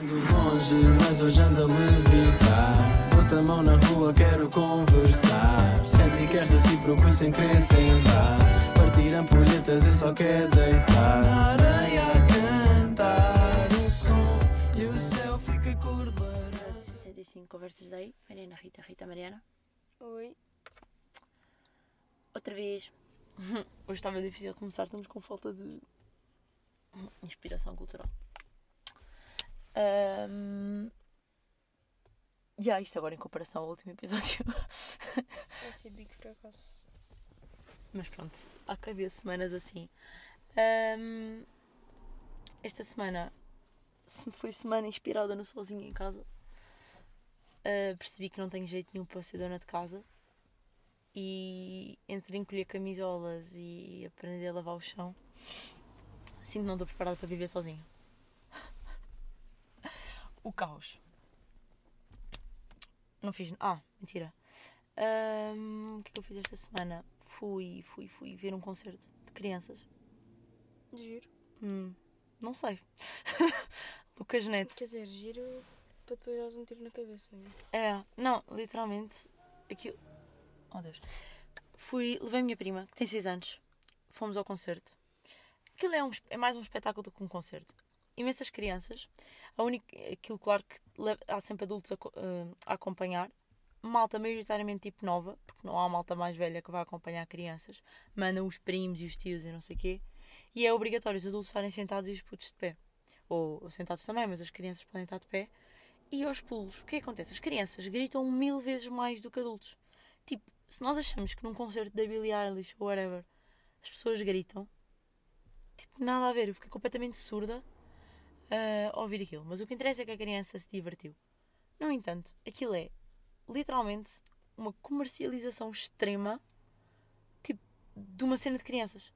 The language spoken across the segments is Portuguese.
Ando longe, mas hoje ando a levitar. Bota a mão na rua, quero conversar. Sente que é recíproco sem querer tentar. Partir ampulhetas e só quer deitar. Na areia a cantar o som e o céu fica cor de laranja. 65 Conversas daí, Mariana Rita, Rita Mariana. Oi. Outra vez. Hoje estava difícil começar, estamos com falta de inspiração cultural. Um... Yeah, isto agora em comparação ao último episódio. Vai ser bico por acaso. Mas pronto, há que haver semanas assim. Ahm, esta semana se foi semana inspirada no sozinho em casa. Ah, percebi que não tenho jeito nenhum para ser dona de casa. E entre encolher camisolas e aprender a lavar o chão, sinto que não estou preparada para viver sozinha. O caos. Não fiz. Ah, mentira. Ahm, o que é que eu fiz esta semana? Fui, fui, fui ver um concerto de crianças. Giro. Hum, não sei. Lucas Neto. Quer dizer, giro para depois elas um tiro na cabeça. né? É, não, literalmente, aquilo. Oh Deus. Fui, levei a minha prima, que tem 6 anos, fomos ao concerto. Aquilo é, um, é mais um espetáculo do que um concerto. Imensas crianças, a única, aquilo, claro que há sempre adultos a, eh, a acompanhar. Malta maioritariamente tipo nova, porque não há malta mais velha que vá acompanhar crianças. Mandam os primos e os tios e não sei o quê. E é obrigatório os adultos estarem sentados e os putos de pé. Ou, sentados também, mas as crianças podem estar de pé. E aos pulos, o é que acontece? As crianças gritam mil vezes mais do que adultos. Tipo, se nós achamos que num concerto da Billie Eilish ou whatever as pessoas gritam, tipo, nada a ver. Eu fiquei completamente surda a ouvir aquilo. Mas o que interessa é que a criança se divertiu. No entanto, aquilo é literalmente uma comercialização extrema tipo, de uma cena de crianças.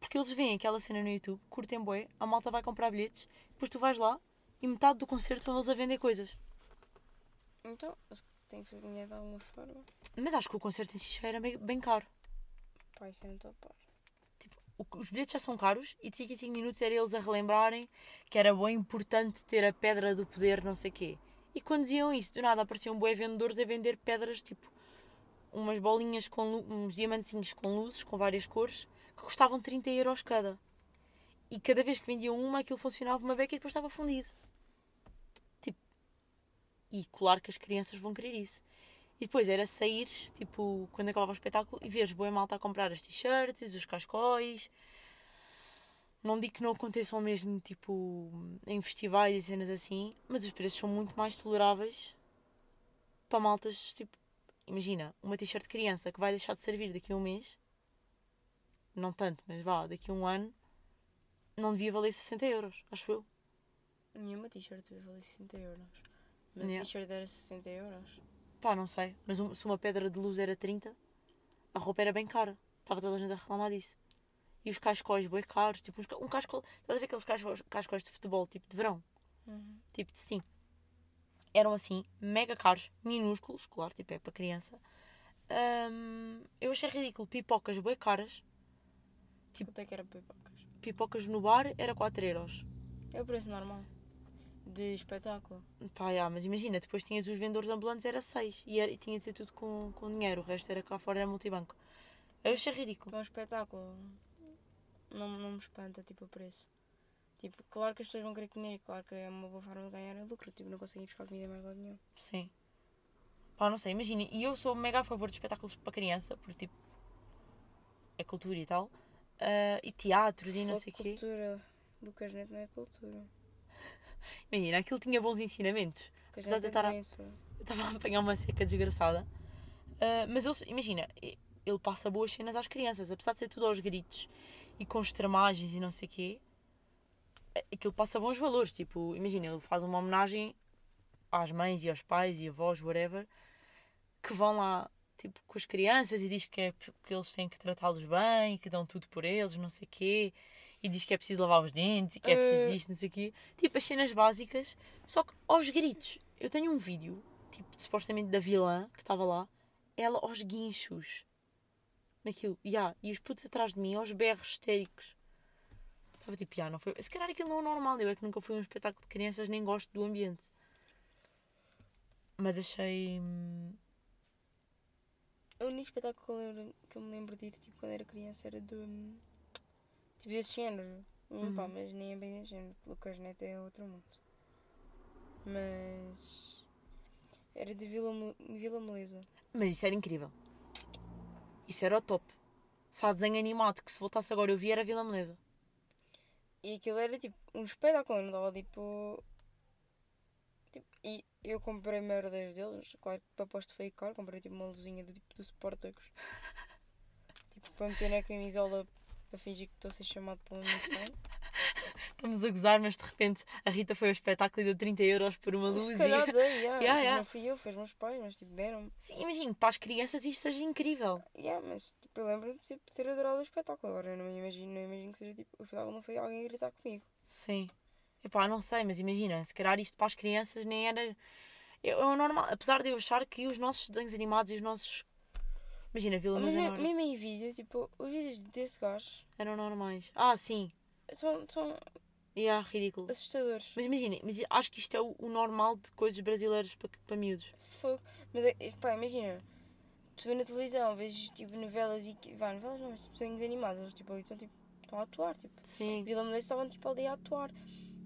Porque eles veem aquela cena no YouTube, curtem bué, a malta vai comprar bilhetes, depois tu vais lá e metade do concerto vão eles a vender coisas. Então, acho que tem que fazer dinheiro de alguma forma. Mas acho que o concerto em si já era bem, bem caro. Pá, isso eu não estou a par. Os bilhetes já são caros e de 5 em 5 minutos era eles a relembrarem que era bem importante ter a pedra do poder, não sei quê. E quando diziam isso, do nada apareciam bué vendedores a vender pedras, tipo, umas bolinhas com uns diamantinhos com luzes, com várias cores, que custavam 30 euros cada. E cada vez que vendiam uma, aquilo funcionava uma beca e depois estava fundido. Tipo, e claro que as crianças vão querer isso. E depois era sair, tipo, quando acabava o espetáculo e veres boa malta a comprar as t-shirts, os cascóis. Não digo que não aconteçam mesmo, tipo, em festivais e cenas assim, mas os preços são muito mais toleráveis para maltas, tipo, imagina, uma t-shirt de criança que vai deixar de servir daqui a um mês, não tanto, mas vá, daqui a um ano, não devia valer 60 euros, acho eu. Nenhuma t-shirt vai valer 60 euros. Mas Yeah. a t-shirt era 60 euros. Pá, não sei, mas um- se uma pedra de luz era 30, a roupa era bem cara. Estava toda a gente a reclamar disso. E os cascóis bem caros, tipo, uns um cascol. Estás a ver aqueles cascóis, cascóis de futebol, tipo de verão, Uhum. tipo de Steam? Eram assim, mega caros, minúsculos, claro, tipo é para criança. Ahm, eu achei ridículo, pipocas bem caras. Tipo- Quanto é que era pipocas? Pipocas no bar era 4 euros. É o preço normal. De espetáculo. Pá, já, mas imagina, depois tinhas os vendedores ambulantes, era 6. E, era, e tinha de ser tudo com, com dinheiro, o resto era cá fora, era multibanco. Eu achei ridículo. Para um espetáculo. Não, não me espanta, tipo, o preço. Tipo, claro que as pessoas vão querer comer e claro que é uma boa forma de ganhar lucro. Tipo, não conseguem buscar comida mais lado nenhum. Sim. Pá, não sei, imagina, e eu sou mega a favor de espetáculos para criança, porque tipo, é cultura e tal. ah, e teatros e não Fogo, sei o quê. cultura. Lucas Neto não é cultura. Imagina, aquilo tinha bons ensinamentos. Apesar de eu estar a- é isso. Eu estava a apanhar uma seca desgraçada. Ah, mas eles, imagina, ele passa boas cenas às crianças, apesar de ser tudo aos gritos e com extremagens e não sei o quê. a- Aquilo passa bons valores, tipo, imagina, ele faz uma homenagem às mães e aos pais e avós, whatever, que vão lá, tipo, com as crianças e diz que, é, que eles têm que tratá-los bem, que dão tudo por eles, não sei o quê, e diz que é preciso lavar os dentes, e que é preciso Eh. isto, não sei o quê. Tipo, as cenas básicas, só que aos gritos. Eu tenho um vídeo, tipo, supostamente da vilã, que estava lá, ela aos guinchos. Naquilo, yeah, e os putos atrás de mim, aos berros histéricos. Estava tipo, ah, não foi. Se calhar aquilo não é normal, eu é que nunca fui a um espetáculo de crianças, nem gosto do ambiente. Mas achei. hum, O único espetáculo que eu, lembro, que eu me lembro de ir tipo, quando era criança era do. Tipo desse género. Hum, pá, Uhum. mas nem é bem desse género. Lucas Neto é outro mundo. Mas. Era de Vila, Vila Meleza. Mas isso era incrível. Isso era o top. Se há desenho animado que se voltasse agora eu vi era Vila Meleza. E aquilo era tipo um espetáculo, não estava tipo. tipo. E eu comprei merdas deles, claro que para aposto foi caro, comprei tipo uma luzinha do tipo do Sportacus. tipo para meter na camisola para fingir que estou a ser chamado para uma missão. Estamos a gozar, mas de repente a Rita foi ao espetáculo e deu 30 euros por uma luz. Se e- dei, yeah. Yeah, tipo, yeah. não fui eu, os meus pais, mas tipo deram-me. Sim, imagino, para as crianças isto seja incrível. Yeah, mas tipo, eu lembro-me de tipo, ter adorado o espetáculo. Agora eu não imagino, não imagino que seja tipo, o espetáculo não foi alguém a gritar comigo. Sim. Epá, não sei, mas imagina, se calhar isto para as crianças nem era. É o normal. Apesar de eu achar que os nossos desenhos animados e os nossos. Imagina, Vila Mas me- mesmo em vídeo, tipo, os vídeos desse gajo eram normais. Ah, sim. são, são E é ridículo. assustadores. Mas imagina, mas acho que isto é o, o normal de coisas brasileiras para, para miúdos. Fogo. Mas é, é que pá, imagina, tu vês na televisão, vês tipo novelas e. que- Vá, novelas não, mas tipo desenhos animados, eles tipo ali estão tipo, estão a atuar, tipo. Sim. Vila Meleza estavam tipo ali a atuar.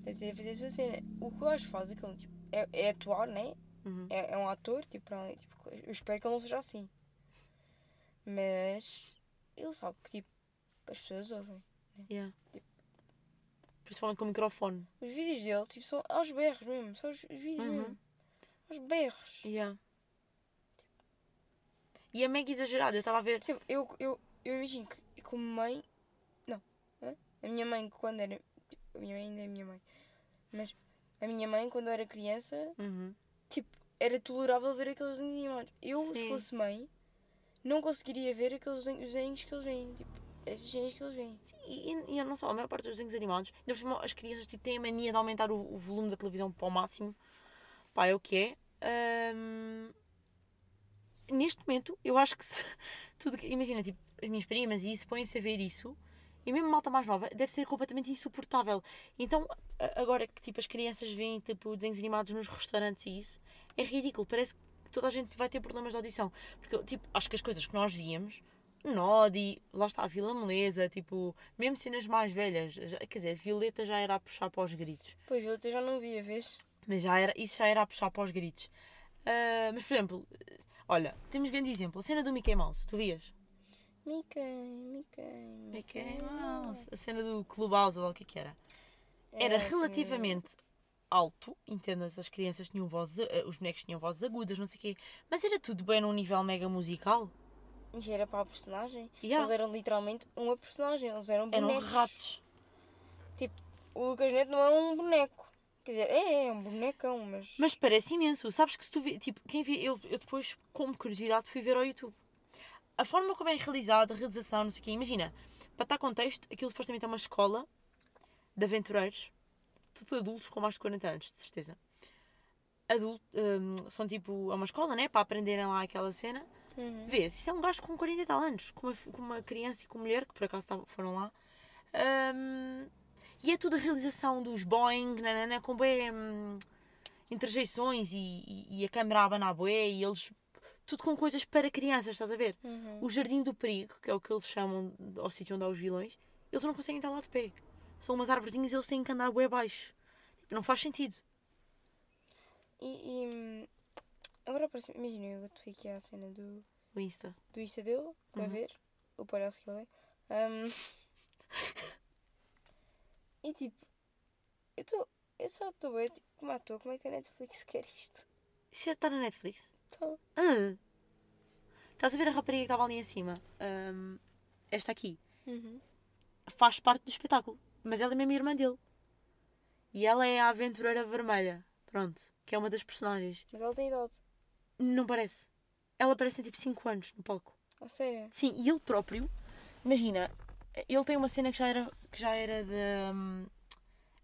Estás a fazer a sua cena. O que o gajo faz aquilo, tipo, é, é atuar, né? Uhum. É, é um ator, tipo, para além- tipo, eu espero que ele não seja assim. Mas ele sabe que tipo, as pessoas ouvem. Yeah. Principalmente com o microfone. Os vídeos dele, tipo, são aos berros mesmo, são os, os vídeos Uhum. mesmo. Aos berros. Yeah. E é mega exagerado. Eu estava a ver. Percebe? Eu, eu, eu imagino que como mãe. Não. A minha mãe quando era. A minha mãe ainda é a minha mãe. Mas a minha mãe quando eu era criança, Uhum. tipo, era tolerável ver aqueles animados. Eu, se Sim. fosse mãe, não conseguiria ver aqueles desenhos, os desenhos que eles veem. Tipo, esses desenhos que eles veem. E, e, e não só, a maior parte dos desenhos animados, as crianças tipo, têm a mania de aumentar o, o volume da televisão para o máximo. Pá, é o que é. Ahm, neste momento, eu acho que se, tudo que. Imagina, tipo, as minhas primas e isso põem-se a ver isso. E mesmo malta mais nova, deve ser completamente insuportável. Então, agora que tipo, as crianças veem tipo, desenhos animados nos restaurantes e isso, é ridículo. Parece que toda a gente vai ter problemas de audição. Porque, tipo, acho que as coisas que nós víamos, Nodi, lá está a Vila Meleza, tipo, mesmo cenas mais velhas, já- quer dizer, Violeta já era a puxar para os gritos. Pois, até já não via, vês? Mas já era, isso já era a puxar para os gritos. Ah, mas, por exemplo, olha, temos grande exemplo, a cena do Mickey Mouse, tu vias? Mickey, Mickey, Mickey Mouse, a cena do Clubhouse, ou lá o que que era. Era assim, relativamente alto, entendas, as crianças tinham vozes, a- os bonecos tinham vozes agudas, não sei o quê, mas era tudo bem num nível mega musical. E era para a personagem. Yeah. Eles eram literalmente uma personagem, eles eram Eram bonecos. ratos. O Lucas Neto não é um boneco. Quer dizer, é, é um bonecão, mas. Mas parece imenso. Sabes que se tu vê, tipo, quem vê, eu, eu depois, como curiosidade, fui ver ao YouTube. A forma como é realizado, a realização, não sei o quê. Imagina, para dar contexto, aquilo supostamente é uma escola de aventureiros, tudo adultos com mais de 40 anos, de certeza. Adulto, hum, são tipo, é uma escola, né? Para aprenderem lá aquela cena. Uhum. Vês, isso é um gajo com 40 e tal anos, com uma, com uma criança e com uma mulher, que por acaso tavam- foram lá. Hum, e é tudo a realização dos Boeing, nanana, com bem hum, interjeições e, e, e a câmera a abanar bué e eles. Tudo com coisas para crianças, estás a ver? Uhum. O Jardim do Perigo, que é o que eles chamam ao sítio onde há os vilões, eles não conseguem estar lá de pé. São umas árvorezinhas e eles têm que andar bué baixo. Tipo, não faz sentido. E, e, agora imagina, eu fui aqui à cena do, O Insta. do Insta dele, para Uhum. ver o palhaço que ele é. Hum, e tipo, eu estou. Eu só estou bem, tipo, como à toa, como é que a Netflix quer isto? Isso é estar na Netflix? Então, Ah. Estás a ver a rapariga que estava ali em cima? Hum, esta aqui. uhum. Faz parte do espetáculo. Mas ela é mesmo irmã dele. E ela é a aventureira vermelha. Pronto. Que é uma das personagens. Mas ela tem idade. Não parece. Ela parece ter tipo 5 anos no palco. A sério? Sim, e ele próprio, imagina, ele tem uma cena que já era, que já era de. hum,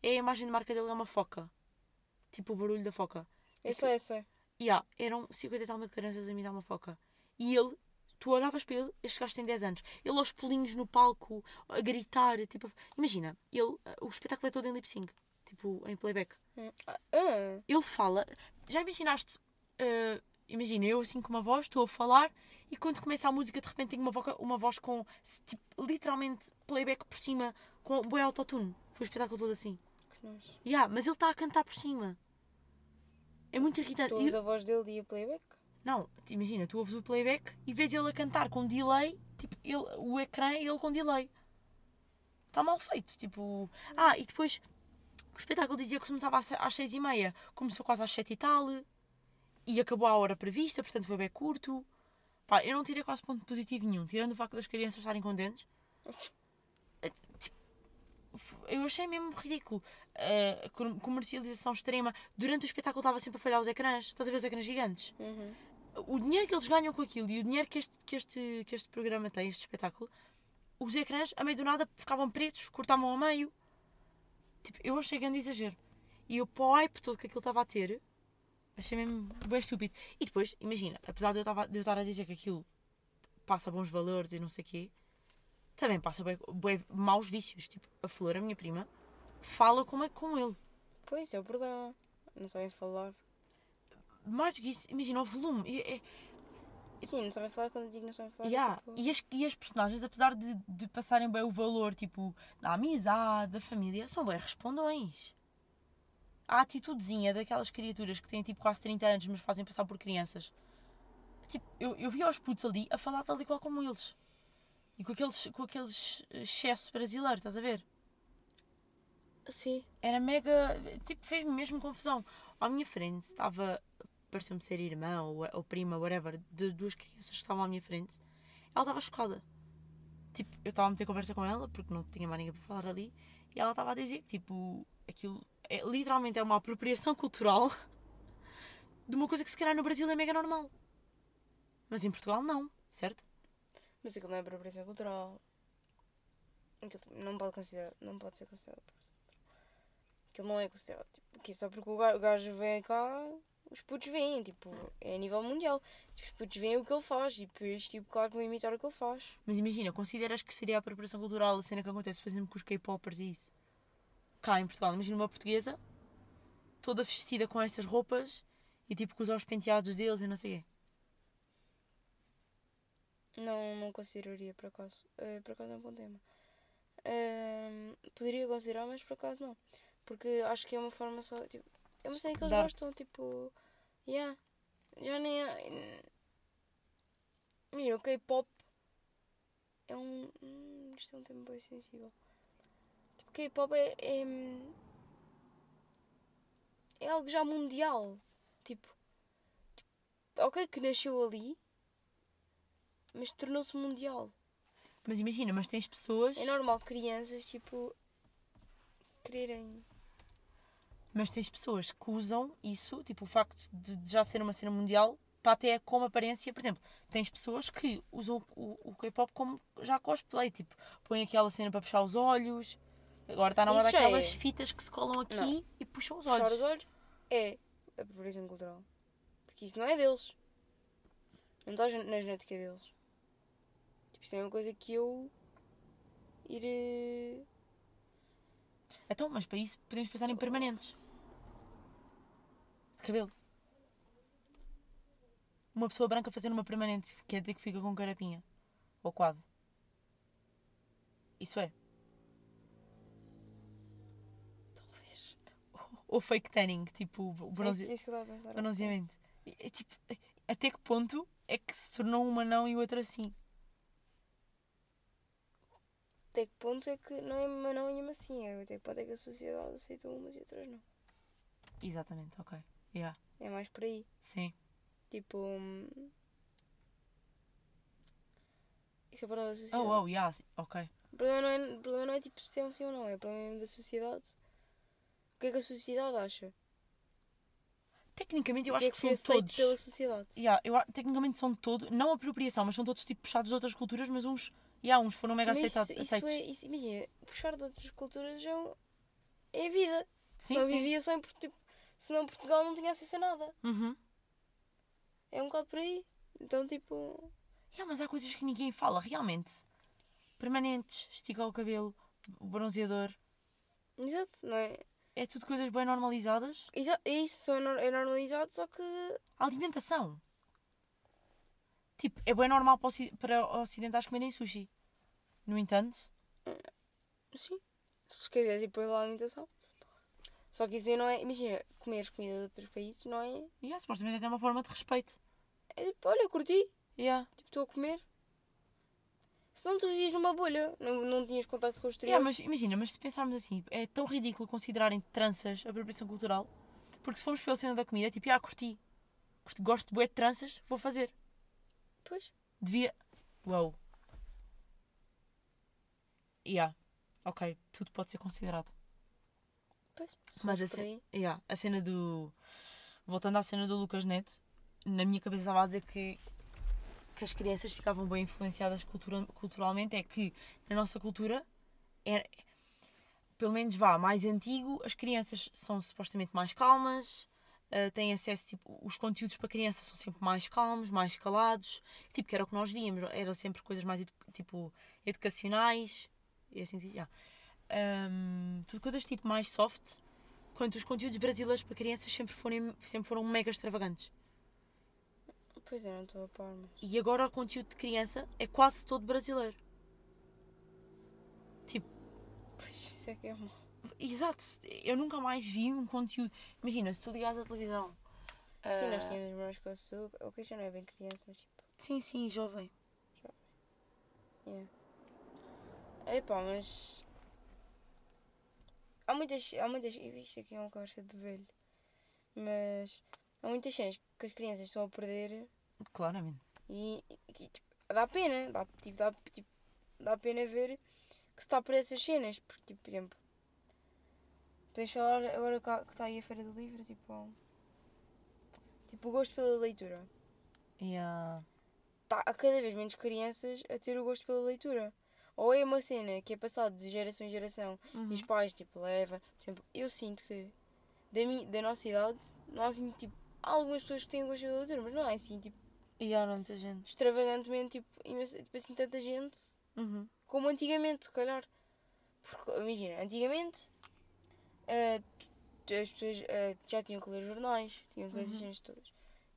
é a imagem de marca dele, é uma foca. Tipo o barulho da foca. Eu sei, eu sei. E há, eram 50 e tal mil crianças a imitar uma foca. E ele, tu olhavas para ele, este gajo tem 10 anos. Ele aos pulinhos no palco, a gritar, tipo... Imagina, ele, o espetáculo é todo em lip sync. Tipo, em playback. Ah, Ele fala... Já imaginaste... eh, imagina, eu assim com uma voz, estou a falar e quando começa a música de repente tenho uma, voca- uma voz com, tipo, literalmente, playback por cima, com boi autotune. Foi o espetáculo todo assim. que nojo. Yeah, mas ele está a cantar por cima. É muito irritante. Tu E- a voz dele e o playback? Não, imagina, tu ouves o playback e vês ele a cantar com delay, tipo, ele, o ecrã e ele com delay. Está mal feito, tipo... Ah, e depois o espetáculo dizia que começava às se- às seis e meia, começou quase às sete e tal, e acabou à hora prevista, portanto foi bem curto. Pá, eu não tirei quase ponto positivo nenhum, tirando o facto das crianças estarem contentes. É, tipo, Eu achei mesmo ridículo. A com- comercialização extrema. Durante o espetáculo estava sempre a falhar os ecrãs. Estás a ver os ecrãs gigantes? Uhum. O dinheiro que eles ganham com aquilo e o dinheiro que este, que este, que este programa tem, este espetáculo, os ecrãs, a meio do nada, ficavam pretos, cortavam ao meio. Tipo, eu achei grande exagero. E o hype todo que aquilo estava a ter, achei mesmo bem estúpido. E depois, imagina, apesar de eu, tava, de eu estar a dizer que aquilo passa bons valores e não sei o quê, também passa bem, bem maus vícios. Tipo, a Flor, a minha prima, fala como é com ele. Pois, é o problema. Não sabem falar. Mais do que isso, imagina o volume. E- é- Sim, não sabem falar quando digo não sabem falar. Yeah. tipo, E, as, e as personagens, apesar de, de passarem bem o valor, tipo, da amizade, da família, são bem respondões. A atitudezinha daquelas criaturas que têm tipo quase 30 anos, mas fazem passar por crianças. Tipo, eu, eu vi aos putos ali a falar tal e qual como eles. E com aqueles, com aqueles excesso brasileiro, estás a ver? Sim. Era mega. Tipo, fez-me mesmo confusão. À minha frente estava. Pareceu-me ser irmã ou, ou prima, whatever, de duas crianças que estavam à minha frente. Ela estava chocada. Tipo, eu estava a meter conversa com ela, porque não tinha mais ninguém para falar ali, e ela estava a dizer que, tipo, aquilo é, literalmente é uma apropriação cultural de uma coisa que se calhar no Brasil é mega normal. Mas em Portugal não, certo? Mas aquilo não é apropriação cultural. Não pode considerar. Não pode ser considerado. Aquilo não é considerado. Tipo, que só porque o gajo vem cá, os putos vêm. Tipo, é a nível mundial. Tipo, os putos veem o que ele faz. E depois, tipo, claro que vão imitar o que ele faz. Mas imagina, consideras que seria a apropriação cultural a cena que acontece, por exemplo, com os K-popers e isso? Cá em Portugal, imagina uma portuguesa toda vestida com essas roupas e tipo com os aos penteados deles e não sei o quê. Não, não consideraria, por acaso. Eh, por acaso é um bom tema. Ehm, poderia considerar, mas por acaso não. Porque acho que é uma forma só. Tipo, é uma cena que eles gostam, tipo. Yeah. Já nem há. Mira, o K-pop é um. Hum, isto é um tema bem sensível. Tipo, K-pop é, é. É algo já mundial. Tipo. tipo, ok, que nasceu ali, mas tornou-se mundial. Mas imagina, mas tens pessoas. É normal crianças, tipo. quererem. Mas tens pessoas que usam isso, tipo o facto de, de já ser uma cena mundial, para até como aparência. Por exemplo, tens pessoas que usam o, o K-pop como já cosplay, tipo, põem aquela cena para puxar os olhos. Agora está na hora Isso já daquelas é. fitas que se colam aqui Não. e puxam os olhos. os olhos é apropriação cultural. Porque isso não é deles. Não está na genética deles. Tipo, isso é uma coisa que eu. ir. Então, mas para isso podemos pensar em permanentes. De cabelo. Uma pessoa branca fazendo uma permanente quer dizer que fica com carapinha. Ou quase. Isso é. Talvez. Ou fake tanning, tipo o É bronze... isso, é isso que eu estava a pensar. bronzeamento. É, é tipo, é- até que ponto é que se tornou uma não e outra sim? Até que ponto é que não é uma não e uma sim. É até que ponto é que a sociedade aceita umas e outras não. Exatamente, ok. Yeah. É mais por aí. Sim. Tipo. hum, Isso é problema da sociedade. Oh, oh, yeah, ok. O problema não é, problema não é tipo se é um sim ou não, é o problema da sociedade. O que é que a sociedade acha? Tecnicamente eu o que acho é que, que, são é todos. pela sociedade? Yeah, eu, a- tecnicamente são todos, não apropriação, mas são todos tipo puxados de outras culturas, mas uns, yeah, uns foram mega Mas aceitados. isso, isso aceitos. é, isso, imagina, puxar de outras culturas é, um- é a vida. Sim, Senão sim. vivia só em. Tipo, senão Portugal não tinha acesso a nada. Uhum. É um bocado por aí. Então, tipo. Yeah, mas há coisas que ninguém fala, realmente. Permanentes, esticar o cabelo, o bronzeador. Exato, não é? É tudo coisas bem normalizadas. Exato, é isso é normalizado, só que. A alimentação. Tipo, é bem normal para, oci- para ocidentais comerem sushi. No entanto, Sim. Se quiseres ir para a alimentação. Só que isso aí não é. Imagina, comeres comida de outros países, não é? yeah, supostamente até é uma forma de respeito. É tipo, olha, curti. Yeah. Tipo, estou a comer. Senão tu vivias numa bolha, não, não tinhas contacto com o exterior. Yeah, mas imagina, mas se pensarmos assim, é tão ridículo considerarem tranças a apropriação cultural. Porque se formos pela cena da comida, é tipo, ah, curti. Curti- Gosto de bué de tranças, vou fazer. Pois. Devia. Uau. Yeah. Ok, tudo pode ser considerado. Pois. Mas a, por ce- aí- yeah, a cena do. Voltando à cena do Lucas Neto, na minha cabeça estava a dizer que, que as crianças ficavam bem influenciadas cultura, culturalmente. É que na nossa cultura, é, pelo menos vá, mais antigo, as crianças são supostamente mais calmas, eh, têm acesso, tipo, os conteúdos para crianças são sempre mais calmos, mais calados, tipo, que era o que nós víamos, eram sempre coisas mais, edu- tipo, educacionais, e assim, yeah. Ahm, tudo coisas tipo mais soft, quanto os conteúdos brasileiros para crianças sempre foram, sempre foram mega extravagantes. Pois é, não estou a par, mas. E agora o conteúdo de criança é quase todo brasileiro. Tipo, Pois, isso é que é mau. exato, eu nunca mais vi um conteúdo. Imagina, se tu ligares à televisão. Sim, nós ah, tínhamos irmãos com açúcar. O que já não é bem criança, mas tipo. sim, sim, jovem. Yeah. Epá, mas. Há muitas. Há muitas. Isto aqui é uma conversa de velho. Mas. Há muitas cenas que as crianças estão a perder Claramente. e. e tipo, dá pena. Dá, tipo, dá, tipo, dá pena ver que se está a perder essas cenas. Porque, tipo, por exemplo. Podemos falar agora que está aí a Feira do Livro, tipo. Tipo, o gosto pela leitura. Yeah. tá, há cada vez menos crianças a ter o gosto pela leitura. Ou é uma cena que é passada de geração em geração Uhum. e os pais tipo, levam. Por exemplo, eu sinto que da, mi, da nossa idade, nós assim, tipo, há algumas pessoas que têm gosto pela leitura, mas não é assim, tipo, Yeah, não, muita gente. extravagantemente, tipo, imensa- tipo assim, tanta gente Uhum. como antigamente, se calhar. Porque, imagina, antigamente tu- as pessoas eh, já tinham que ler jornais, tinham que ler essas Uhum. cenas todas.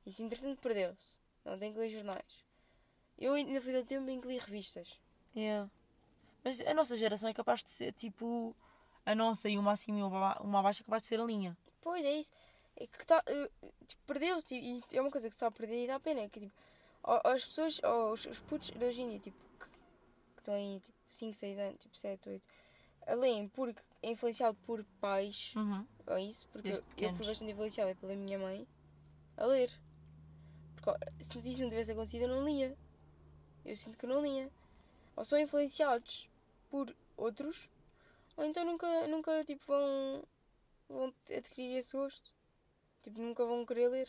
Isso, entretanto, perdeu-se. Não tem que ler jornais. Eu ainda fui do tempo em que li revistas. Yeah. Mas a nossa geração é capaz de ser tipo. A nossa e uma acima e uma aba- uma abaixo é capaz de ser a linha. Pois é isso. É que tá, eh, tipo, perdeu-se e é uma coisa que se está a perder e dá pena. É que tipo, as pessoas, os, os putos de hoje em dia, tipo, que, que estão aí tipo 5, 6 anos, tipo 7, 8, a leem porque é influenciado por pais, Uhum. ou isso, porque eu, Desde eu pequenos. fui bastante influenciada pela minha mãe a ler. Porque se isso não tivesse acontecido eu não lia. Eu sinto que não lia. Ou são influenciados por outros, ou então nunca, nunca tipo, vão, vão adquirir esse gosto. Tipo, nunca vão querer ler.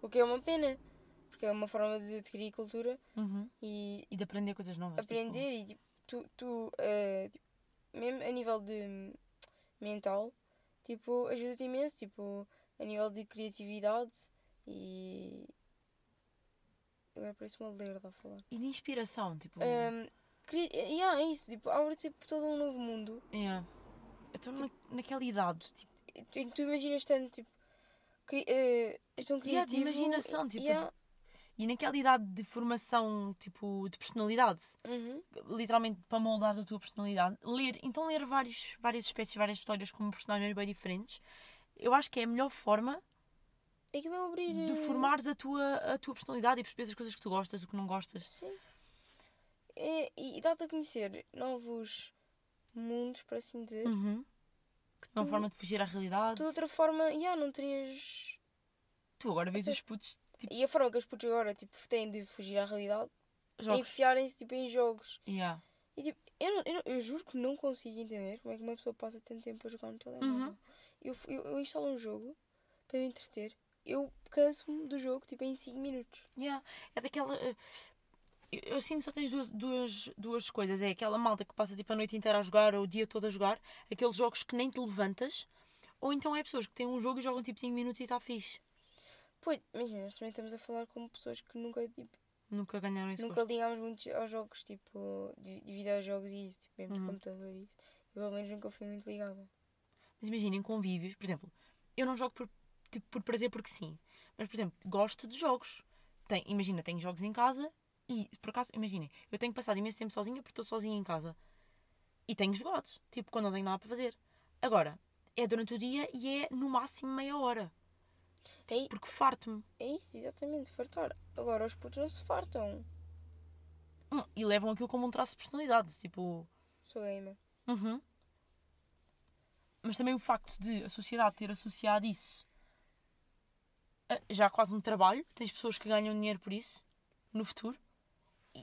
O que é uma pena. Porque é uma forma de adquirir cultura Uhum. e E de aprender coisas novas. tipo- aprender e tipo, tu, tu eh, tipo, mesmo a nível de mental, tipo, ajuda-te imenso, tipo, a nível de criatividade e agora parece-me a lerda a falar. E de inspiração, tipo. Um, cri... yeah, é isso, tipo, abre tipo todo um novo mundo. yeah. Então na, naquela idade, tipo. E Tu, e tu imaginas tanto, tipo, cri... eh, és tão Yeah, de criativo. imaginação, tipo, yeah, E naquela idade de formação, tipo, de personalidade, uhum, literalmente para moldar a tua personalidade, ler, então ler vários, várias espécies, várias histórias com personagens bem diferentes, eu acho que é a melhor forma é abrir. de eh, formares a tua, a tua personalidade e perceberes as coisas que tu gostas, o que não gostas. Sim. É, e dá-te a conhecer novos mundos, por assim dizer. Uhum. É uma forma de fugir à realidade. tu de outra forma, já não terias. Tu agora vês os putos, tipo, E a forma que os putos agora tipo, têm de fugir à realidade é jogos. enfiarem-se tipo, em jogos. Yeah. E tipo, eu, não- eu, não- eu juro que não consigo entender como é que uma pessoa passa tanto tempo a jogar no telemóvel. Uhum. Eu, eu, eu instalo um jogo para me entreter. Eu canso-me do jogo tipo, em 5 minutos. Yeah. É daquela. eh, Eu, eu sinto só tens duas, duas, duas coisas. É aquela malta que passa tipo a noite inteira a jogar ou o dia todo a jogar, aqueles jogos que nem te levantas, ou então é pessoas que têm um jogo e jogam tipo 5 minutos e está fixe. Pois, imagina, nós também estamos a falar com pessoas que nunca tipo, Nunca ganharam esse Nunca gosto. ligámos muito aos jogos, tipo, de, de videojogos e isso, tipo, mesmo de Uhum. computador e isso. Eu pelo menos nunca fui muito ligada. Mas imaginem convívios, por exemplo, eu não jogo por, tipo, por prazer porque sim. Mas, por exemplo, gosto de jogos. Tem, imagina, tenho jogos em casa e, por acaso, imaginem, eu tenho passado imenso tempo sozinha porque estou sozinha em casa. E tenho jogado, tipo, quando não tenho nada para fazer. Agora, é durante o dia e é no máximo meia hora. É, i- Porque farto-me. é isso, exatamente, fartar. Agora os putos não se fartam. Hum, E levam aquilo como um traço de personalidade. Tipo, Sou gamer. Uhum. Mas também o facto de a sociedade ter associado isso a já quase um trabalho, tens pessoas que ganham dinheiro por isso no futuro,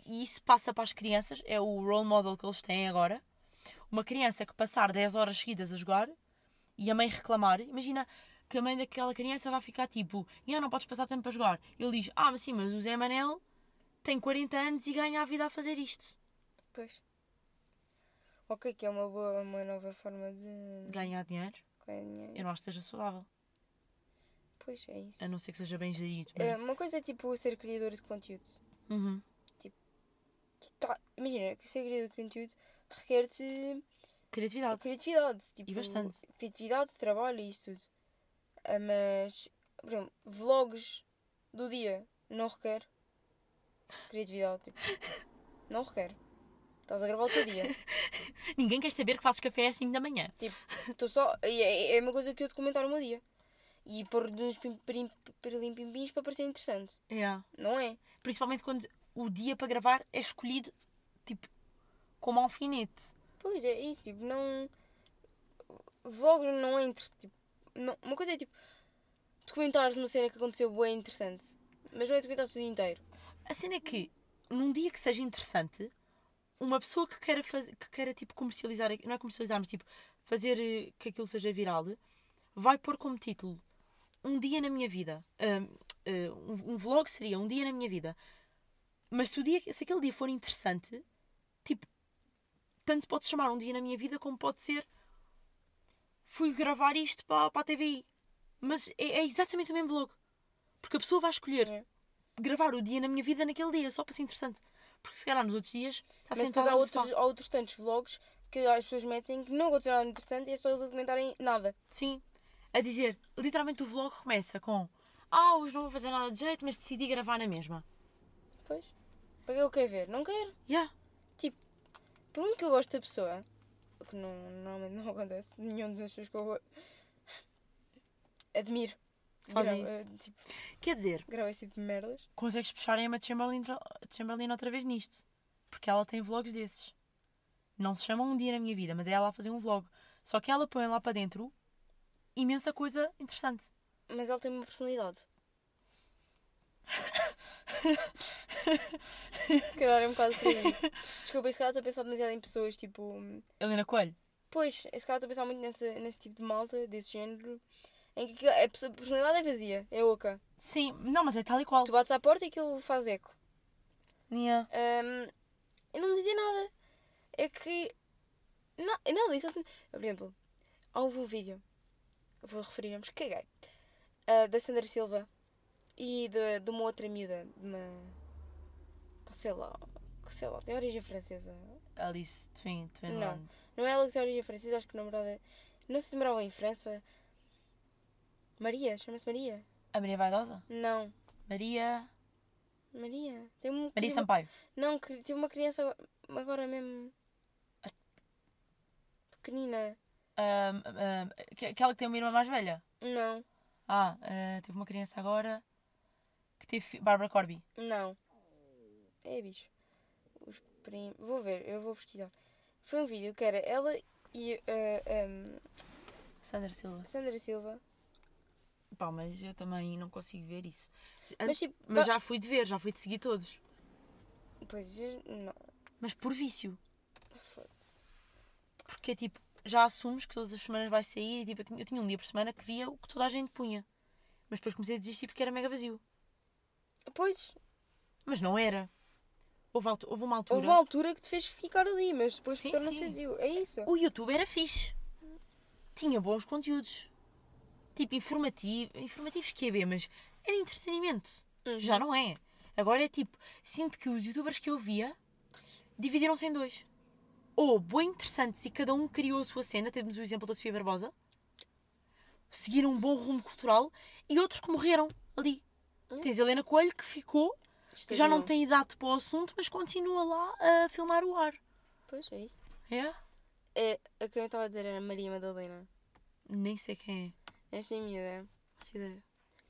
e isso passa para as crianças, é o role model que eles têm agora. Uma criança que passar 10 horas seguidas a jogar e a mãe reclamar, imagina que a mãe daquela criança vai ficar tipo, ah, não podes passar tempo a jogar. Ele diz, ah, mas sim, mas o Zé Manel tem 40 anos e ganha a vida a fazer isto. Pois. Ok, que é uma boa, uma nova forma de Ganhar dinheiro, ganhar dinheiro. eu não acho que seja saudável. Pois é isso. A não ser que seja bem gerido. mas- É, uma coisa é tipo ser criador de conteúdo. Uhum. Tá, imagina, que ser criador de conteúdo requer-te Criatividade. criatividade. Tipo, bastante. Criatividade, trabalho e isso tudo. Ah, mas, por exemplo, vlogs do dia não requer criatividade. Tipo, não requer. Estás a gravar o teu dia. Ninguém quer saber que fazes café às 5 da manhã. Estou só. e É, é uma coisa que eu documentar o meu dia. E pôr uns pim-pim-pimpins para parecer interessante. É. Não é? Principalmente quando o dia para gravar é escolhido, tipo, como alfinete. Pois é, isso. Tipo, não. Vlogs não é interessante. Tipo, não... Uma coisa é tipo. Documentares uma cena que aconteceu boa é interessante. Mas não é documentar o dia inteiro. A cena é que, num dia que seja interessante, uma pessoa que queira, faz... que queira tipo, comercializar, não é comercializar, mas tipo, fazer eh, que aquilo seja viral, vai pôr como título Um Dia na Minha Vida. Ahm, eh, um, um vlog seria Um Dia na Minha Vida. Mas se, o dia, se aquele dia for interessante, tipo, tanto pode chamar Um Dia na Minha Vida como pode ser Fui gravar isto para, para a TVI. Mas é, é exatamente o mesmo vlog. Porque a pessoa vai escolher É. gravar o dia na minha vida naquele dia, só para ser interessante. Porque se calhar nos outros dias está Mas depois há outros, há outros tantos vlogs que as pessoas metem que não aconteceu nada interessante e é só eles documentarem nada. Sim. A dizer, literalmente o vlog começa com Ah, hoje não vou fazer nada de jeito, mas decidi gravar na mesma. Pois. Para que eu quero ver? Não quero. Já. Por muito que eu gosto da pessoa, o que não, normalmente não acontece, nenhum das pessoas que eu admiro. Fazem grava- isso. Tipo, Quer dizer, grava esse tipo de merdas. consegues puxar a Emma Chamberlain, Chamberlain outra vez nisto. Porque ela tem vlogs desses. Não se chama Um Dia na Minha Vida, mas é ela a fazer um vlog. Só que ela põe lá para dentro imensa coisa interessante. Mas ela tem uma personalidade. se calhar é um bocado por aí. Desculpa, se calhar estou a pensar demasiado em pessoas tipo. Helena Coelho. Pois, se calhar estou a pensar muito nessa, nesse tipo de malta, desse género, em que a personalidade é vazia, é oca. Sim, não, mas é tal e qual. Tu bates à porta e aquilo faz eco. Yeah. Ahm, eu não me dizia nada. É que. É nada, exatamente. Por exemplo, houve um vídeo, vou referir-nos, caguei, ah, da Sandra Silva e de, de uma outra miúda, de uma. sei lá, sei lá, tem origem francesa. Alice Twin, Twinland. Não. Não é ela que tem origem francesa, acho que namorada. Não sei se morava em França. Maria, chama-se Maria? A Maria Vaidosa? Não, Maria. Maria. Tem um, Maria tem uma- Sampaio. Não, tive uma criança agora, mesmo. Pequenina. Ahm, ahm, que- aquela que tem uma irmã mais velha. Não, Ah, ah, teve uma criança agora que teve. Bárbara Corby. não. É bicho. Os prim... Vou ver, eu vou pesquisar. Foi um vídeo que era ela e ah, um, Sandra Silva. Sandra Silva. Pá, mas eu também não consigo ver isso. Mas tipo. Mas já fui de ver, já fui de seguir todos. Pois, não. Mas por vício. Foda-se. Porque é tipo, já assumes que todas as semanas vai sair e tipo, eu tinha, eu tinha um dia por semana que via o que toda a gente punha. Mas depois comecei a desistir porque era mega vazio. Pois, Mas não era. Houve, houve uma altura. houve uma altura que te fez ficar ali, mas depois Sim, tornou-se vazio. É isso. O YouTube era fixe. Tinha bons conteúdos. Tipo, informativo. Informativos que é bem, mas era entretenimento. Uhum. Já não é. Agora é tipo, sinto que os youtubers que eu via dividiram-se em dois. Ou bem interessantes e cada um criou a sua cena, temos o exemplo da Sofia Barbosa, seguiram um bom rumo cultural, e outros que morreram ali. Hum. Tens Helena Coelho que ficou, que já não tem idade para o assunto, mas continua lá a filmar o ar. Pois é isso. É? É, a que eu estava a dizer era Maria Madalena. Nem sei quem é. Esta é a minha ideia. Faço ideia.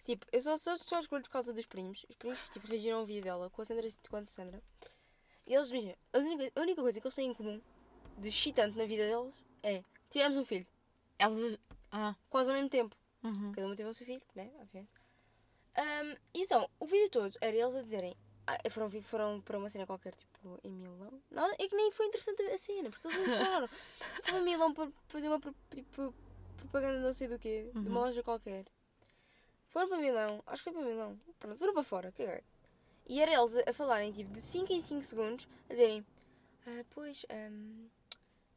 Tipo, eu só, só, só escolho por causa dos primos. Os primos, tipo, reagiram ao vídeo dela com a Sandra, com a Sandra. E eles, imagina, a única, a única coisa que eles têm em comum, de excitante na vida deles, é tivemos um filho, Ela. Ah. quase ao mesmo tempo. Uhum. Cada uma teve o seu filho, né? Obviamente. Ahm, e então, o vídeo todo era eles a dizerem. Ah, foram, foram para uma cena qualquer, tipo, em Milão. Nada, é que nem foi interessante a cena, porque eles não mostraram. Foram a Milão para fazer uma tipo, propaganda não sei do quê, de uma Uhum. loja qualquer. Foram para Milão, acho que foi para Milão. Pronto, foram para fora, caguei. E era eles a, a falarem, tipo, de 5 em 5 segundos, a dizerem: ah, Pois,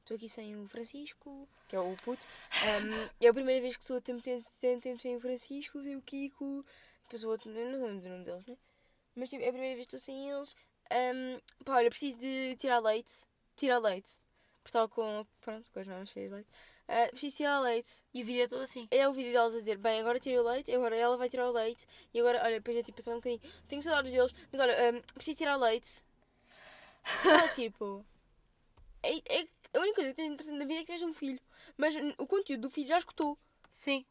estou aqui sem o Francisco, que é o puto. Ahm, é a primeira vez que estou a tempo, tempo, tempo, tempo sem o Francisco, sem o Kiko. Depois o outro, eu não lembro do nome deles, né? Mas tipo, é a primeira vez que estou sem eles. Ahm, pá, olha, preciso de tirar leite. Tirar leite. Porque estava com, pronto, com as mamas cheias de leite. Ah, preciso tirar leite. E o vídeo é todo assim. É o vídeo delas a dizer, bem, agora tirei o leite, agora ela vai tirar o leite. E agora, olha, depois é tipo, passando um bocadinho. Tenho saudades deles, mas olha, ahm, preciso tirar leite. Ah, tipo... É, é a única coisa que tens interessante na vida é que tiveste um filho. Mas o conteúdo do filho já escutou. Sim.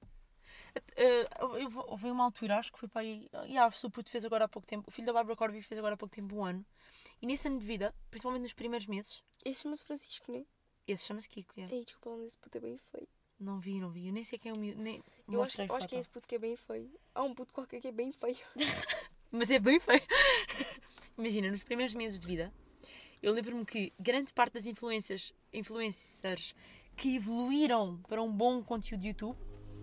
Eu vou- houve uma altura, acho que foi para aí. E a o puto fez agora há pouco tempo. O filho da Bárbara Corby fez agora há pouco tempo um ano. E nesse ano de vida, principalmente nos primeiros meses, Esse chama-se Francisco, né? esse chama-se Kiko. é. Ei, desculpa, lá, esse puto é bem feio. Não vi, não vi. Eu nem sei quem é o miúdo. Nem Eu acho, eu acho que é esse puto que é bem feio. Há um puto qualquer que é bem feio. Mas é bem feio. Imagina, nos primeiros meses de vida, eu lembro-me que grande parte das influências, influencers que evoluíram para um bom conteúdo de YouTube,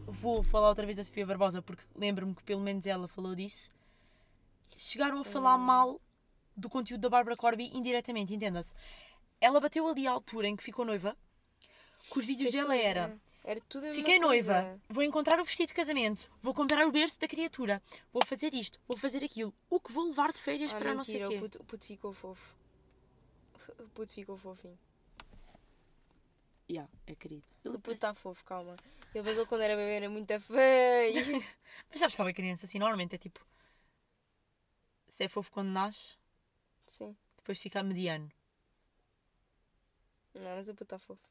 vou falar outra vez da Sofia Barbosa, porque lembro-me que pelo menos ela falou disso, chegaram a falar Hum. mal do conteúdo da Bárbara Corby indiretamente, entenda-se. Ela bateu ali à altura em que ficou noiva, que os vídeos dela era né? Era tudo a Fiquei noiva, coisa. vou encontrar o vestido de casamento, vou comprar o berço da criatura, vou fazer isto, vou fazer aquilo. O que vou levar de férias Ah, para não sei mentira, o quê. o puto, o puto ficou fofo. O puto ficou fofinho. Yeah, é querido. O puto está fofo, calma. Ele basou quando era bebê, era muito feio. Mas sabes que há uma criança assim, normalmente é tipo. Se é fofo quando nasce, Sim. depois fica mediano. Não, mas o puto está fofo.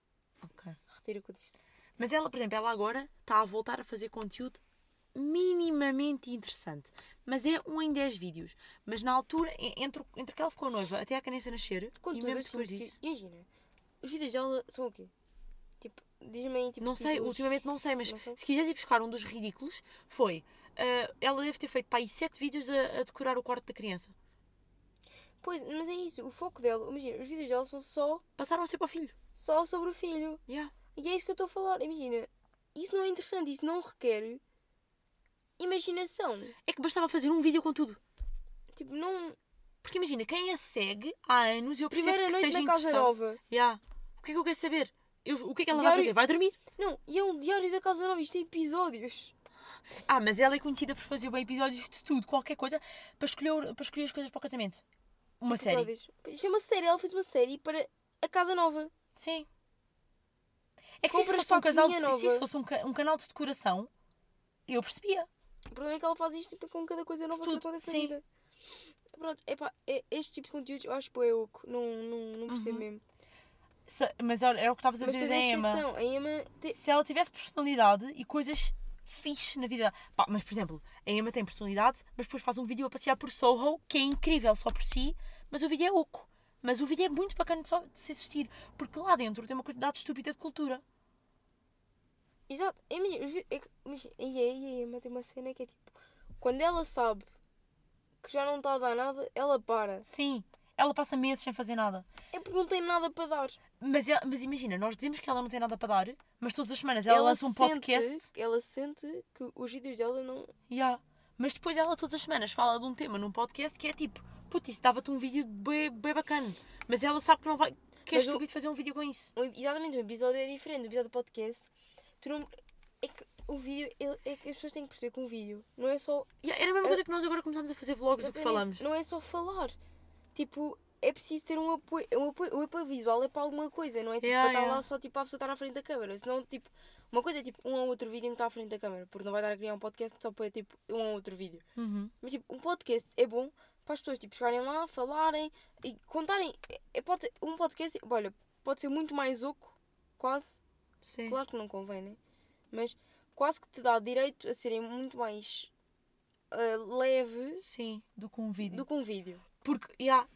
Ok. Retiro o que eu disse. Mas ela, por exemplo, ela agora está a voltar a fazer conteúdo minimamente interessante. Mas é um em 10 vídeos. Mas na altura, entre, entre que ela ficou noiva até a criança nascer, Contudo, e mesmo depois disso. Imagina, os vídeos dela são o quê? Tipo, diz-me aí, tipo, Não sei, títulos. ultimamente não sei, mas Não sei. se quiseres ir buscar um dos ridículos, foi. ah, ela deve ter feito para aí 7 vídeos a, a decorar o quarto da criança. Pois, mas é isso, o foco dela, imagina, os vídeos dela são só, Passaram a ser para o filho. só sobre o filho. Yeah. E é isso que eu estou a falar, imagina, isso não é interessante, isso não requer imaginação. É que bastava fazer um vídeo com tudo. Tipo, não. Porque imagina, quem a segue há anos eu percebo Primeira que noite seja na Casa. Nova. Yeah. O que é que eu quero saber? Eu- o que é que ela Diário- vai fazer? Vai dormir? Não, e é um diário da Casa Nova, isto tem episódios. Ah, mas ela é conhecida por fazer bem episódios de tudo, qualquer coisa, para escolher, para escolher as coisas para o casamento. Uma série. Episódios. Isto é uma série, ela fez uma série para a Casa Nova. Sim. É que se isso fosse um para casal, se isso fosse um, um canal de decoração, eu percebia. O problema é que ela faz isto tipo, com cada coisa nova Tudo, que acontece sim. vida. Pronto, epá, é, este tipo de conteúdo eu acho que é oco. Não, não, não percebo Uhum. mesmo. Se- mas olha, é o que estavas a Mas dizer da é Emma. exceção. A Emma te- Se ela tivesse personalidade e coisas fixe na vida. Pá, mas por exemplo, a Emma tem personalidade, mas depois faz um vídeo a passear por Soho, que é incrível só por si, mas o vídeo é oco. Mas o vídeo é muito bacana de, só, de se assistir, porque lá dentro tem uma quantidade estúpida de cultura. Exato. É e e a Emma tem uma cena que é tipo: quando ela sabe que já não está a dar nada, ela para. Sim, ela passa meses sem fazer nada. É porque não tem nada para dar. Mas, ela- mas imagina, nós dizemos que ela não tem nada para dar, mas todas as semanas ela, lança um sente- podcast. Ela sente que os vídeos dela não. Yeah. Mas depois ela todas as semanas fala de um tema num podcast que é tipo, putz, isso dava-te um vídeo bem, bem bacana. Mas ela sabe que não vai. Que é Mas o- estúpido fazer um vídeo com isso. Exatamente, um episódio é diferente. Um episódio de podcast, tu não. É que o vídeo, ele- é que as pessoas têm que perceber que um vídeo não é só. Yeah, era a mesma coisa que nós agora começámos a fazer vlogs do que falamos. Não é só falar. Tipo, é preciso ter um apoio. Um apoio o apoio visual é para alguma coisa, não é tipo Yeah, para estar yeah. lá só tipo, a pessoa estar à frente da câmera. Senão, tipo, uma coisa é tipo um ou outro vídeo que está à frente da câmera, porque não vai dar a criar um podcast só para tipo um ou outro vídeo. Uhum. Mas tipo, um podcast é bom para as pessoas tipo, chegarem lá, falarem e contarem. É, é- pode um podcast, olha, pode ser muito mais oco, quase. Sim. Claro que não convém, né? Mas quase que te dá direito a serem muito mais ah, leve Sim, do que um vídeo. do que um vídeo. Porque, yeah,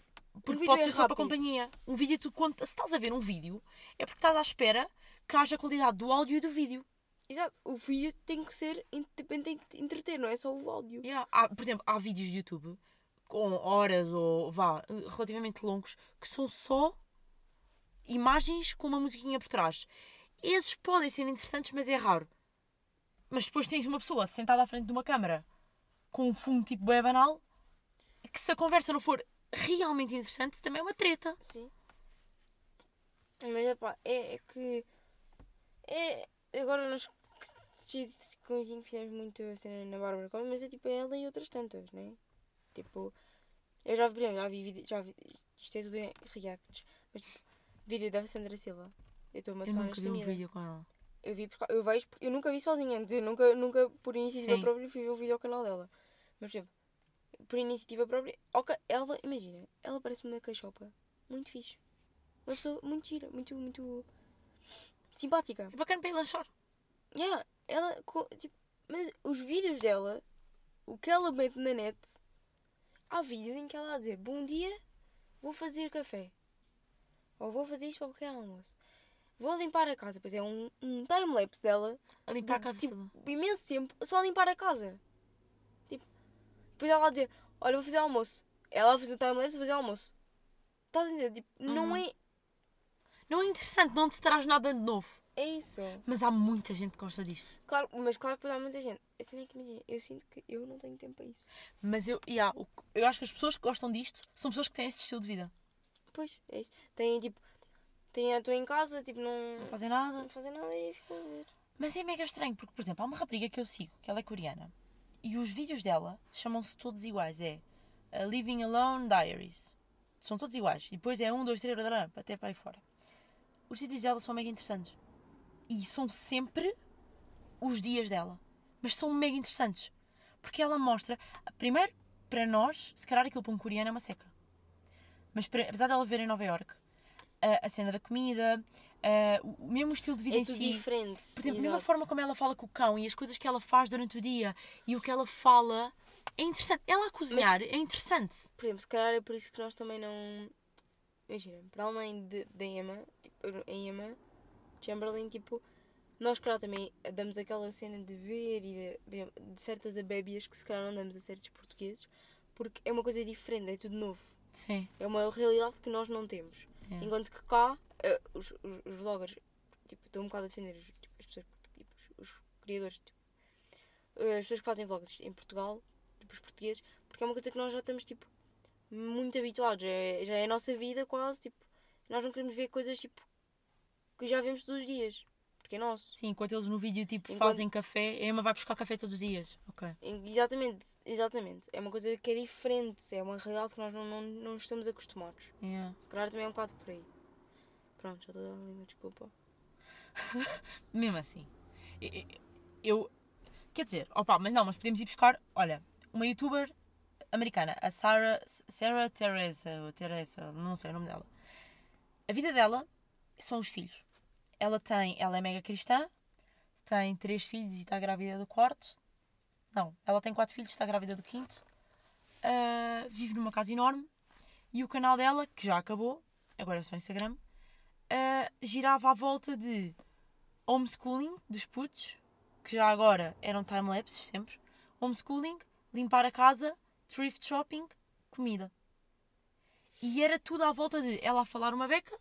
porque vídeo pode é ser só para rápido. companhia. Um vídeo, tu, quando, se estás a ver um vídeo, é porque estás à espera que haja qualidade do áudio e do vídeo. Exato, o vídeo tem que ser independente de entreter, não é só o áudio. Yeah. Há, por exemplo, há vídeos de YouTube com horas ou vá, relativamente longos que são só imagens com uma musiquinha por trás. Esses podem ser interessantes, mas é raro. Mas depois tens uma pessoa sentada à frente de uma câmara com um fundo tipo bem banal que se a conversa não for realmente interessante também é uma treta. Sim. Mas epá, é, é que. É. Agora nós que- coisinho fizemos muito a cena na Bárbara Costa, mas é tipo ela e outras tantas, né? Tipo. Eu já vi, já vi vídeo. Já vi, isto é tudo em reacts. Mas tipo, vídeo da Sandra Silva. Eu estou uma pessoa nunca vi um nesta vídeo com ela. Eu vi porque eu vejo, eu nunca vi sozinha, eu nunca, nunca por iniciativa própria fui ver o vídeo ao canal dela. Mas exemplo, por iniciativa própria, ok, ela, imagina, ela parece-me uma cachopa muito fixe. Uma pessoa muito gira, muito, muito simpática. É bacana para ir lanchar. Yeah, ela, tipo, mas os vídeos dela, o que ela mete na net, há vídeos em que ela a dizer bom dia, vou fazer café. Ou vou fazer isto para o pequeno almoço. Vou limpar a casa. Pois é um, um time-lapse dela A limpar a de, casa tipo, toda. imenso tempo só a limpar a casa. Depois ela a dizer, olha, vou fazer almoço. Ela a fazer o time-lapse e fazer almoço. Estás a entender? Tipo, não Uhum. é. Não é interessante, não te traz nada de novo. É isso. Mas há muita gente que gosta disto. Claro, mas claro que há muita gente. A cena é que imagina, eu sinto que eu não tenho tempo para isso. Mas eu, yeah, o eu acho que as pessoas que gostam disto são pessoas que têm esse estilo de vida. Pois, é isso. Tem tipo. Tem, estou em casa, tipo, não. Não fazem nada. Não fazer nada e fico a ver. Mas é mega estranho, porque, por exemplo, há uma rapariga que eu sigo, que ela é coreana, e os vídeos dela chamam-se todos iguais. É a Living Alone Diaries. São todos iguais. E depois é um, dois, três, blá, blá, blá, até para aí fora. Os vídeos dela são mega interessantes. E são sempre os dias dela. Mas são mega interessantes. Porque ela mostra, primeiro, para nós, se calhar aquilo para um coreano é uma seca. Mas para- apesar dela viver em Nova York, a, a cena da comida, a- o mesmo estilo de vida É em si. diferente. Por exemplo, a mesma forma como ela fala com o cão e as coisas que ela faz durante o dia e o que ela fala é interessante. Ela a cozinhar é interessante. Por exemplo, se calhar é por isso que nós também não. Imagina, para além de, de Emma, tipo, em Emma, Chamberlain, tipo, nós, claro, também damos aquela cena de ver e de, de certas abébias que se calhar não damos a certos portugueses, porque é uma coisa diferente, é tudo novo. Sim. É uma realidade que nós não temos. É. Enquanto que cá, eh, os, os, os vloggers, tipo, estou um bocado a defender os, tipo, as pessoas, tipo, os, os criadores, tipo, as pessoas que fazem vlogs em Portugal, tipo, os portugueses, porque é uma coisa que nós já estamos, tipo, muito habituados. É, já é a nossa vida quase, tipo, nós não queremos ver coisas, tipo, que já vemos todos os dias. Porque é nosso. Sim, enquanto eles no vídeo tipo Enquanto- fazem café, a Emma vai buscar café todos os dias. Ok. Exatamente, exatamente. É uma coisa que é diferente, é uma realidade que nós não, não, não estamos acostumados. Yeah. Se calhar também é um bocado por aí. Pronto, já estou ali uma desculpa. Mesmo assim. Eu, eu- Quer dizer, opa, mas não, mas podemos ir buscar. Olha, uma youtuber americana, a Sarah, Sarah Teresa, ou Teresa, não sei o nome dela. A vida dela são os filhos. Ela tem, ela é mega cristã, tem três filhos e está grávida do quarto. Não, ela tem quatro filhos, está grávida do quinto. Ah, vive numa casa enorme e o canal dela, que já acabou, agora é só Instagram, ah, girava à volta de homeschooling dos putos, que já agora eram timelapses sempre, homeschooling, limpar a casa, thrift shopping, comida. E era tudo à volta de ela a falar uma beca,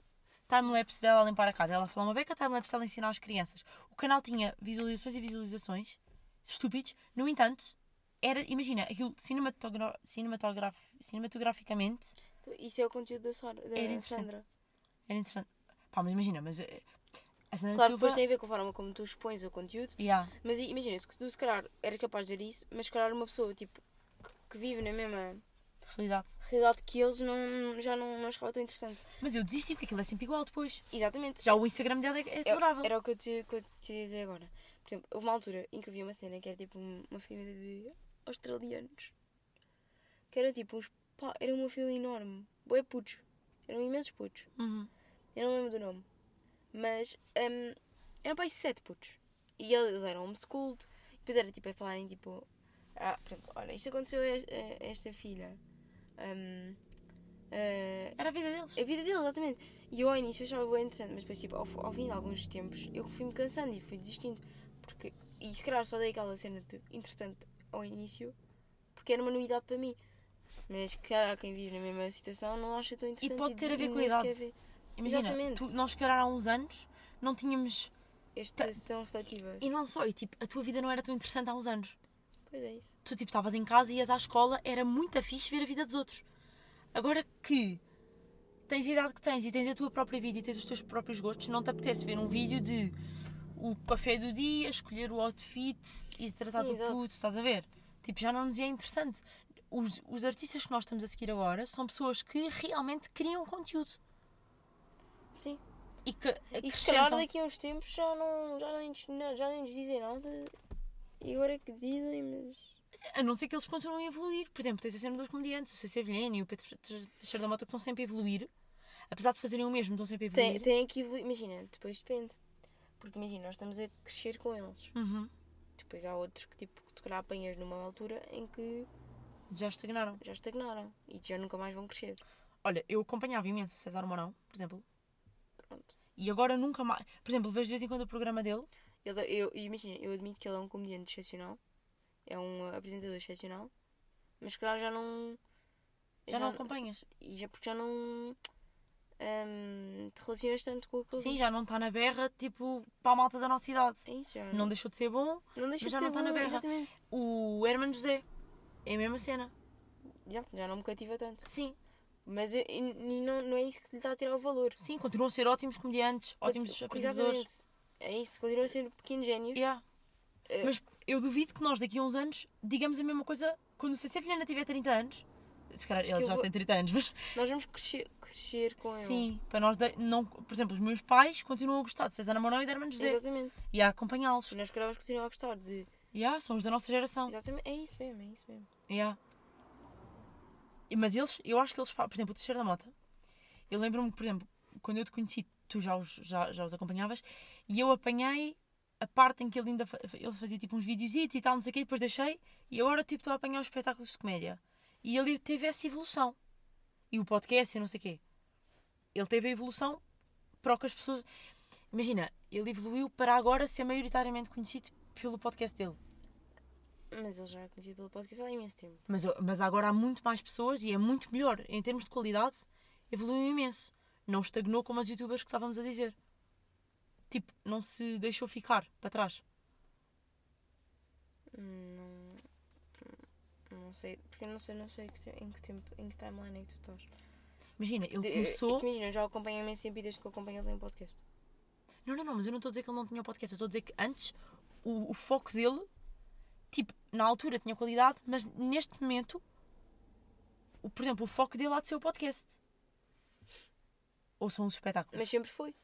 timelapse dela a limpar a casa, ela a falar uma beca, timelapse dela a ensinar as crianças. O canal tinha visualizações e visualizações estúpidos, no entanto, era, imagina, aquilo cinematogra cinematograf cinematograficamente Isso é o conteúdo da, da Era. Sandra. era interessante. Pá, mas imagina, mas eh, a A Sandra Claro Silva. depois tem a ver com a forma como tu expões o conteúdo. Yeah. Mas imagina, se tu se calhar eras capaz de ver isso, mas se calhar uma pessoa tipo, que, que vive na mesma Realidade. realidade que eles não, já não, não achava tão interessante. Mas eu desisti porque aquilo é sempre igual depois. Exatamente. Já o Instagram dela é, é adorável. era o que eu, te, que eu te ia dizer agora. Por exemplo, houve uma altura em que eu vi uma cena que era tipo um- uma família de australianos. Que era tipo uns. Pá, era uma família enorme. Boé putos. Eram imensos putos. Uhum. Eu não lembro do nome. Mas hum, eram para sete putos. E eles eram homeschooled. Depois era tipo a falarem tipo. Ah, por exemplo, olha, isto aconteceu a esta filha. Hum, ah, Era a vida deles. a vida dele, exatamente. E eu ao início achava bem interessante, mas depois, tipo, ao, ao fim de alguns tempos, eu fui-me cansando e fui desistindo. Porque, e se calhar só dei aquela cena de interessante ao início, porque era uma novidade para mim. Mas, há quem vive na mesma situação não acha tão interessante. pode ter a ver com a idade. Imagina, Exatamente. tu, nós se calhar há uns anos não tínhamos. Estas são seletivas. E não só, e tipo, a tua vida não era tão interessante há uns anos. Pois é isso. Tu tipo estavas em casa e ias à escola, era muito fixe ver a vida dos outros. Agora que tens a idade que tens e tens a tua própria vida e tens os teus próprios gostos, não te apetece ver um vídeo de o café do dia, escolher o outfit e tratar Sim, do exato. puto, estás a ver? Tipo, já não nos é interessante. Os, os artistas que nós estamos a seguir agora são pessoas que realmente criam conteúdo Sim. e que E se calhar daqui a uns tempos já, não, já, nem, já nem nos dizem nada. E agora é que dizem, mas. A não ser que eles continuem a evoluir. Por exemplo, tens a cena dos comediantes, o CC Vilhena e o Pedro Teixeira da Mota que estão sempre a evoluir. Apesar de fazerem o mesmo, estão sempre a Tem, evoluir. tem que evoluir. Imagina, depois depende. Porque imagina, nós estamos a crescer com eles. Uhum. Depois há outros que tipo, tu calhar apanhas numa altura em que Já estagnaram. já estagnaram e já nunca mais vão crescer. Olha, eu acompanhava imenso o César Mourão, por exemplo, Pronto. e agora nunca mais. Por exemplo, vejo de vez em quando o programa dele. Ele, eu, imagina, eu admito que ele é um comediante excepcional, é um apresentador excepcional, mas calhar já não. Já, não acompanhas. E já porque já não hum, te relacionas tanto com aquilo. Sim, já não está na berra, tipo, para a malta da nossa idade. É isso, já. Não deixou de ser bom. não deixa mas de já ser não está na berra. Exatamente. O Herman José é a mesma cena. Já, já não me cativa tanto. Sim, Mas eu- e, e não, não é isso que lhe está a tirar o valor. sim, continuam a ser ótimos comediantes, ótimos apresentadores. É isso, continuam a ser pequenos génios. Yeah. É. Mas eu duvido que nós daqui a uns anos digamos a mesma coisa quando o CC Vilhena tiver 30 anos. Se calhar ele já vou- tem 30 anos, mas Nós vamos crescer, crescer com ele. sim, para nós de- não, por exemplo, os meus pais continuam a gostar de César Mourão e de Herman José Exatamente. e a acompanhá-los. E nós queremos continuar a gostar de. Yeah, são os da nossa geração. Exatamente. É isso mesmo, é isso mesmo. Yeah. Mas eles, eu acho que eles falam, por exemplo, o Teixeira da Mota. Eu lembro-me que, por exemplo, quando eu te conheci, tu já os, já, já os acompanhavas, e eu apanhei a parte em que ele ainda fa- ele fazia tipo uns videozitos e tal, não sei o quê, depois deixei, e agora tipo estou a apanhar os espetáculos de comédia. E ele teve essa evolução. E o podcast e não sei o quê. Ele teve a evolução para o que as pessoas. Imagina, ele evoluiu para agora ser maioritariamente conhecido pelo podcast dele. Mas ele já é conhecido pelo podcast há imenso tempo. Mas, mas agora há muito mais pessoas e é muito melhor. Em termos de qualidade, evoluiu imenso. Não estagnou como as youtubers que estávamos a dizer. Tipo, não se deixou ficar para trás. Não, não sei. Porque eu não sei, não sei em que tempo, em que timeline é que tu estás. Imagina, ele De- começou. é que Imagina, já o acompanho há imenso tempo e desde que eu acompanho ele um podcast. Não, não, não, mas eu não estou a dizer que ele não tinha podcast. Eu estou a dizer que antes o, o foco dele, tipo, na altura tinha qualidade, mas neste momento, o, por exemplo, o foco dele há de ser o podcast. Ou são os espetáculos. Mas sempre foi.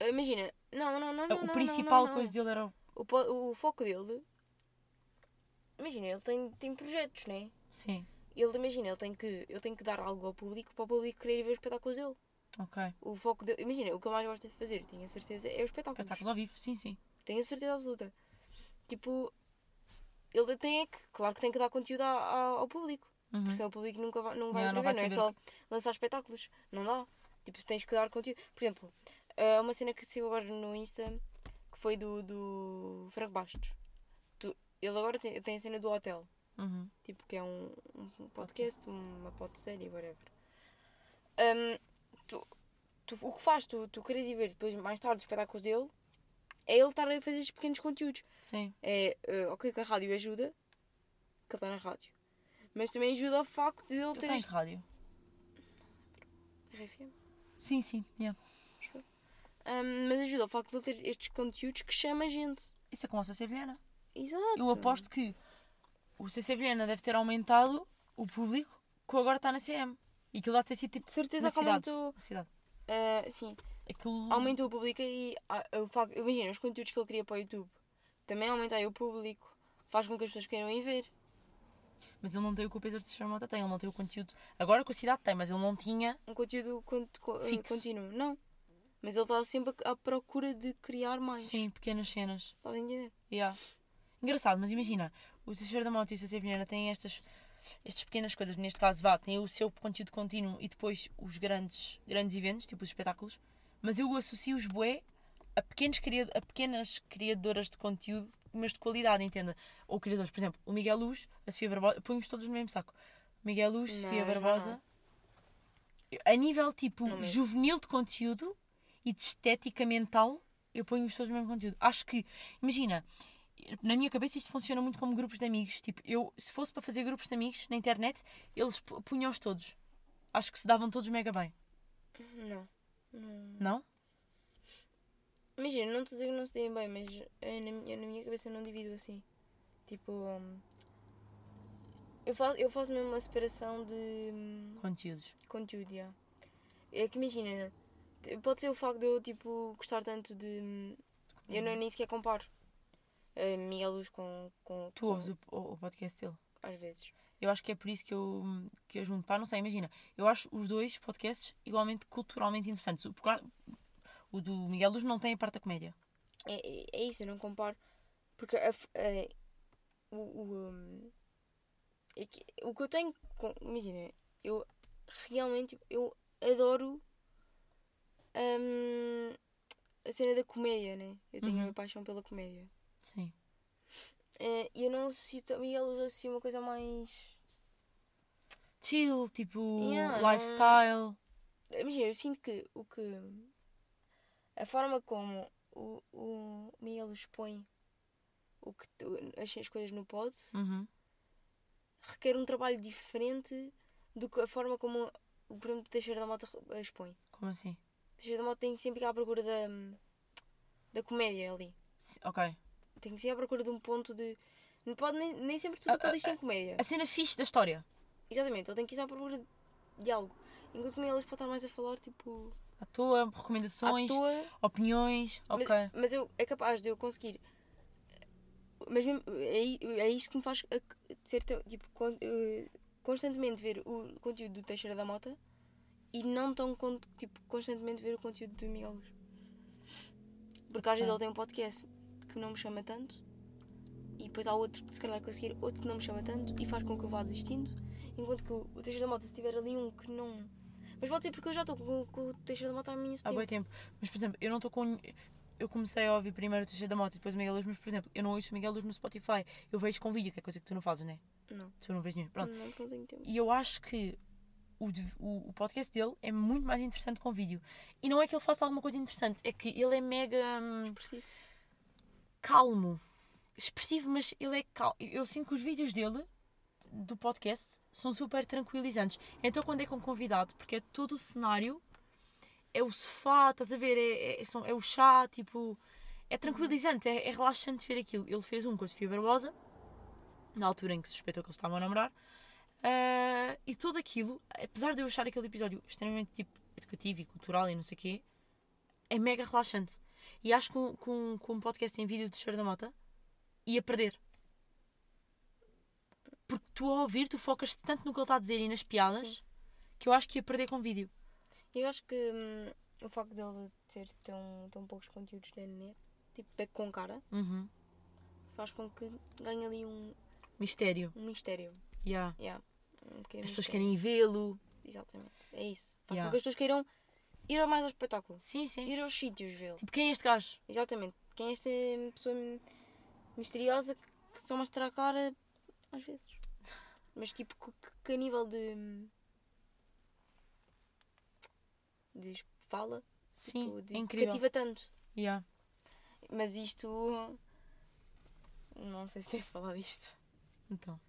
Imagina, não, não, não. não o não, principal não, não, coisa dele era o. O, o foco dele. Imagina, ele tem, tem projetos, né? Sim, Ele, imagina, ele tem, que, ele tem que dar algo ao público para o público querer ver os espetáculos dele. ok. O foco dele. Imagina, o que eu mais gosto de fazer, tenho a certeza, é os espetáculos. Espetáculos ao vivo, sim, sim. Tenho a certeza absoluta. Tipo, ele tem é que, claro que tem que dar conteúdo a- a- ao público. Uhum. Porque senão o público nunca vai, não vai Yeah, não vai não é só lançar espetáculos. Não dá. Tipo, tens que dar conteúdo. Por exemplo, há uma cena que saiu agora no Insta que foi do, do Franco Bastos. Tu- ele agora tem, tem a cena do hotel. Uhum. Tipo, que é um, um podcast, uma pod série, whatever. Hum, tu, tu- o que faz tu, tu queres ir ver depois, mais tarde, os espetáculos dele, é ele estar a fazer estes pequenos conteúdos. Sim. É, eh, ok que a rádio ajuda, que ele está na rádio. Mas também ajuda ao facto de ele Ele ter está em este... rádio. RFM. Sim, sim. Yeah. Ahm, mas ajuda ao facto de ele ter estes conteúdos que chama gente. Isso é como a CC Vilhena. Exato. Eu aposto que o CC Vilhena deve ter aumentado o público que agora está na CM. E aquilo deve ter sido tipo De certeza que aumentou. Cidade. ah, sim, Aquilo... aumentou o público e ah, o facto, imagina os conteúdos que ele cria para o YouTube. Também aumenta aí o público. Faz com que as pessoas queiram ir ver. Mas ele não tem o que o Pedro Teixeira Mota tem. Ele não tem o conteúdo. Agora com a cidade tem, mas ele não tinha. Um conteúdo con- co- Fixo. contínuo. Não. Mas ele está sempre à procura de criar mais. Sim, pequenas cenas. Podem entender? Yeah. Engraçado, mas imagina, o Teixeira da Mota e o CC Vilhena têm estas, estas pequenas coisas, neste caso, vá, têm o seu conteúdo contínuo e depois os grandes, grandes eventos, tipo os espetáculos, mas eu associo os bué a, pequenos a pequenas criadoras de conteúdo, mas de qualidade, entenda? Ou criadores, por exemplo, o Miguel Luz, a Sofia Barbosa, ponho-os todos no mesmo saco. Miguel Luz, Não, Sofia Barbosa. A nível tipo Não juvenil de conteúdo e de estética mental, eu ponho-os todos no mesmo conteúdo. Acho que, imagina, na minha cabeça isto funciona muito como grupos de amigos. Tipo, eu, se fosse para fazer grupos de amigos na internet, eles pu- punham-os todos. Acho que se davam todos mega bem. Não. Não. Não? Imagina, não estou a dizer que não se deem bem, mas eh, na, minha, na minha cabeça eu não divido assim. Tipo. hum, eu, faço, eu faço mesmo uma separação de hum, Conteúdos. conteúdo, já. É que imagina, pode ser o facto de eu tipo, gostar tanto de. Eu não, nem sequer comparo. eh, Miguel Luz com. com Tu ouves o, o, podcast dele. Às vezes. Eu acho que é por isso que eu, que eu junto. Pá, não sei, imagina. Eu acho os dois podcasts igualmente culturalmente interessantes. O, o do Miguel Luz não tem a parte da comédia. É, é, é isso, eu não comparo. Porque a é, o, o, hum, é que, o que eu tenho. Com, imagina, eu realmente eu adoro hum, a cena da comédia, né? Eu tenho Uhum. a paixão pela comédia. Sim. É, E eu não associo também eles assim uma coisa mais. Chill, tipo, Yeah, não- lifestyle. Imagina, eu sinto que o que. A forma como o, o Miguel expõe o que, tu- as, as coisas no pod Uhum. requer um trabalho diferente do que a forma como o exemplo, Teixeira da Mota eh, expõe. Como assim? Teixeira da Mota tem que sempre ir à procura da, da comédia ali. Ok. Tem que ser à procura de um ponto de. Não pode nem, nem sempre tudo o que ele diz tem comédia. A cena fixe da história. Exatamente, ele tem que ir à procura de algo. Enquanto que o Miguel pode estar mais a falar tipo. À toa, À recomendações, toa. opiniões. Ok. Mas, mas eu é capaz de eu conseguir. Mas mesmo, é, é isto que me faz a- ser tipo, eh, constantemente ver o conteúdo do Teixeira da Mota e não tão tipo, constantemente ver o conteúdo do Miguel Luz. Porque às vezes ele tem um podcast que não me chama tanto e depois há outro que se calhar conseguir outro que não me chama tanto e faz com que eu vá desistindo. Enquanto que o, Teixeira da Mota, se tiver ali um que não. Mas pode ser porque eu já estou com, com o Teixeira da Mota há Há tempo. bem tempo. Mas, por exemplo, eu não estou com. Eu comecei a ouvir primeiro o Teixeira da Mota e depois o Miguel Luz, mas, por exemplo, eu não ouço o Miguel Luz no Spotify. Eu vejo com vídeo, que é coisa que tu não fazes, né? Não, Tu não vês nenhum. Pronto. não, não tenho tempo. E eu acho que o, o, o podcast dele é muito mais interessante com vídeo. E não é que ele faça alguma coisa interessante, é que ele é mega hum, Expressivo. calmo. Expressivo, mas ele é calmo. Eu sinto que os vídeos dele, do podcast, são super tranquilizantes. Então, quando é com convidado, porque é todo o cenário, é o sofá, estás a ver? É, é, são- é o chá, tipo. É tranquilizante, é, é relaxante ver aquilo. Ele fez um com a Sofia Barbosa, na altura em que suspeitou que eles estavam a namorar. Ah, e tudo aquilo, apesar de eu achar aquele episódio extremamente tipo, educativo e cultural e não sei o quê, é mega relaxante. E acho que com, com, com um podcast em vídeo do Cheiro da Mota ia perder. Porque tu ao ouvir, tu focas tanto no que ele está a dizer e nas piadas Sim. que eu acho que ia perder com vídeo. Eu acho que hum, o facto dele ter tão, tão poucos conteúdos na net, tipo da com cara, Uhum. faz com que ganhe ali um, Mistério. um mistério. Yeah. Yeah, um As pessoas querem vê-lo. Exatamente, é isso. Yeah. que as pessoas queiram ir ao mais ao espetáculo, Sim, sim. ir aos sítios vê-lo. Tipo, quem é este gajo? Exatamente. Quem é esta pessoa misteriosa que, que só mostra a cara às vezes. Mas tipo, que, que a nível de. de fala, Sim, tipo, de é incrível. cativa tanto. Yeah. Mas isto. Não sei se devo falar disto. Então.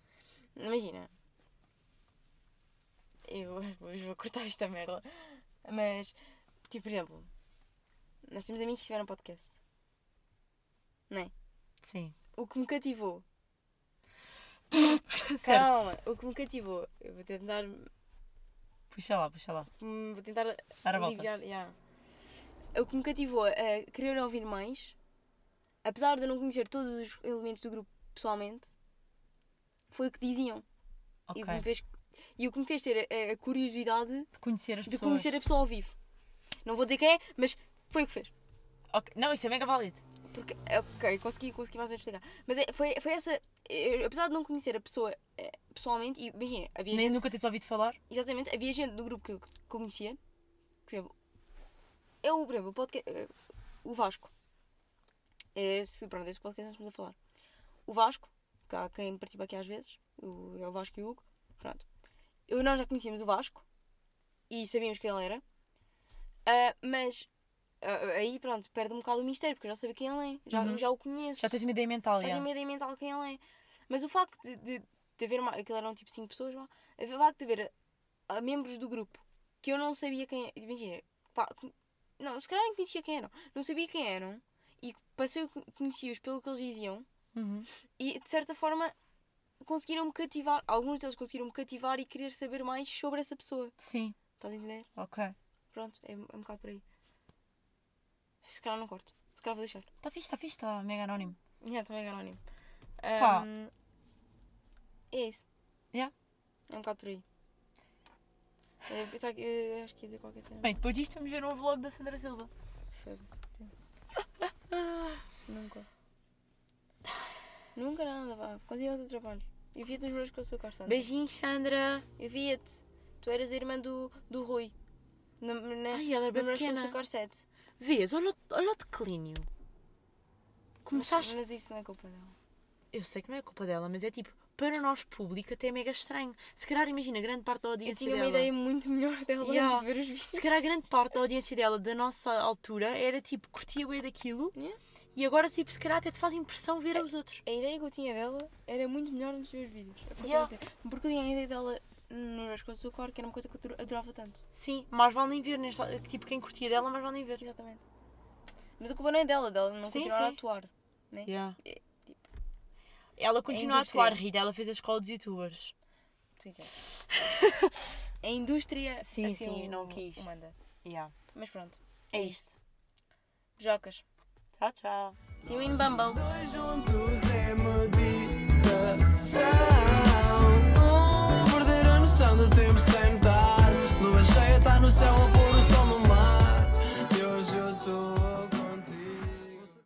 Imagina. Eu hoje vou cortar esta merda. Mas, tipo, por exemplo. Nós temos amigos que tiveram podcast. Não é? Sim. O que me cativou. Calma, o que me cativou. Eu vou tentar. Puxa lá, puxa lá. hum, Vou tentar Dar a volta. aliviar. yeah. O que me cativou a querer ouvir mais, apesar de eu não conhecer todos os elementos do grupo pessoalmente, foi o que diziam. Ok. E, o que me fez, e o que me fez ter a, a curiosidade De conhecer as de pessoas. conhecer a pessoa ao vivo. Não vou dizer quem é, mas foi o que fez. Ok, Não, isso é mega válido. Porque, ok, consegui, consegui mais ou menos explicar. Mas é- foi, foi essa. eu, apesar de não conhecer a pessoa eh, pessoalmente, e imagina, havia Nem gente. nunca teres ouvido falar. Exatamente, havia gente do grupo que eu conhecia. Por exemplo, eu, por exemplo, o podcast. eh, o Vasco. Esse, pronto, esse podcast nós estamos a falar. O Vasco, que há quem participa aqui às vezes, o, é o Vasco e o Hugo. Pronto. Eu, nós já conhecíamos o Vasco e sabíamos quem ele era. Ah, mas ah, aí, pronto, perde um bocado o mistério, porque eu já sabia quem ele é. Já, Uhum. já o conheço. Já tens uma ideia mental, Já já. tenho uma ideia mental quem ele é. Mas o facto de, de, de haver. uma- Aquilo eram tipo 5 pessoas, vá. O facto de haver ah, membros do grupo que eu não sabia quem. Imagina, pá, não, se calhar nem conhecia quem eram. Não sabia quem eram. E passei a co- conheci-os pelo que eles diziam. Uhum. E de certa forma conseguiram-me cativar. Alguns deles conseguiram-me cativar e querer saber mais sobre essa pessoa. Sim, Estás a entender? ok. Pronto, é, é um bocado por aí. Se calhar não corto. Se calhar vou deixar. Está fixe, está fixe, está mega anónimo. Já, também é anónimo. Pá. Ahm, é isso. Yeah. É um bocado por aí. Eu pensava que eu acho que ia dizer qualquer cena. Bem, depois disto vamos ver um vlog da Sandra Silva. Foda-se. Nunca. Nunca nada, vá. Continua o teu trabalho. Eu via-te nos meus com o seu Sandra. Beijinhos, Sandra. Eu via-te. Tu eras a irmã do, do Rui. Na, na, Ai, ela é no bem Meus com o pequena. 7. Vês, olha, o- olha o declínio. Começaste. Mas isso não é culpa dela. Eu sei que não é culpa dela, mas é tipo, para nós público até é mega estranho. Se calhar, imagina, grande parte da Eu audiência tinha uma dela. ideia muito melhor dela Yeah. antes de ver os vídeos. Se calhar grande parte da audiência dela, da nossa altura, era tipo, curtia bem daquilo. Yeah. E agora, tipo, se calhar até te faz impressão ver os outros. A ideia que eu tinha dela era muito melhor antes de ver os vídeos. É o que eu Yeah. a dizer. Porque eu tinha a ideia dela no Rasco Açúcar, que era uma coisa que eu ador- adorava tanto. Sim, mais vale nem ver. Nesta... Tipo, quem curtia dela, mais vale nem ver. Exatamente. Mas a culpa não é dela, dela não Sim, continuar a sim. atuar. Yeah. É, tipo, Ela continua a indústria. atuar, Rita. Ela fez a escola dos youtubers. tu entendes. a indústria Sim, assim sim, não quis. manda. Yeah. Mas pronto. É isto. Jocas. Tchau, tchau. See you in Bumble. Dois juntos é meditação. É a noção do tempo sem notar. Lua cheia está no céu a pôr o sol no mar. E hoje eu estou.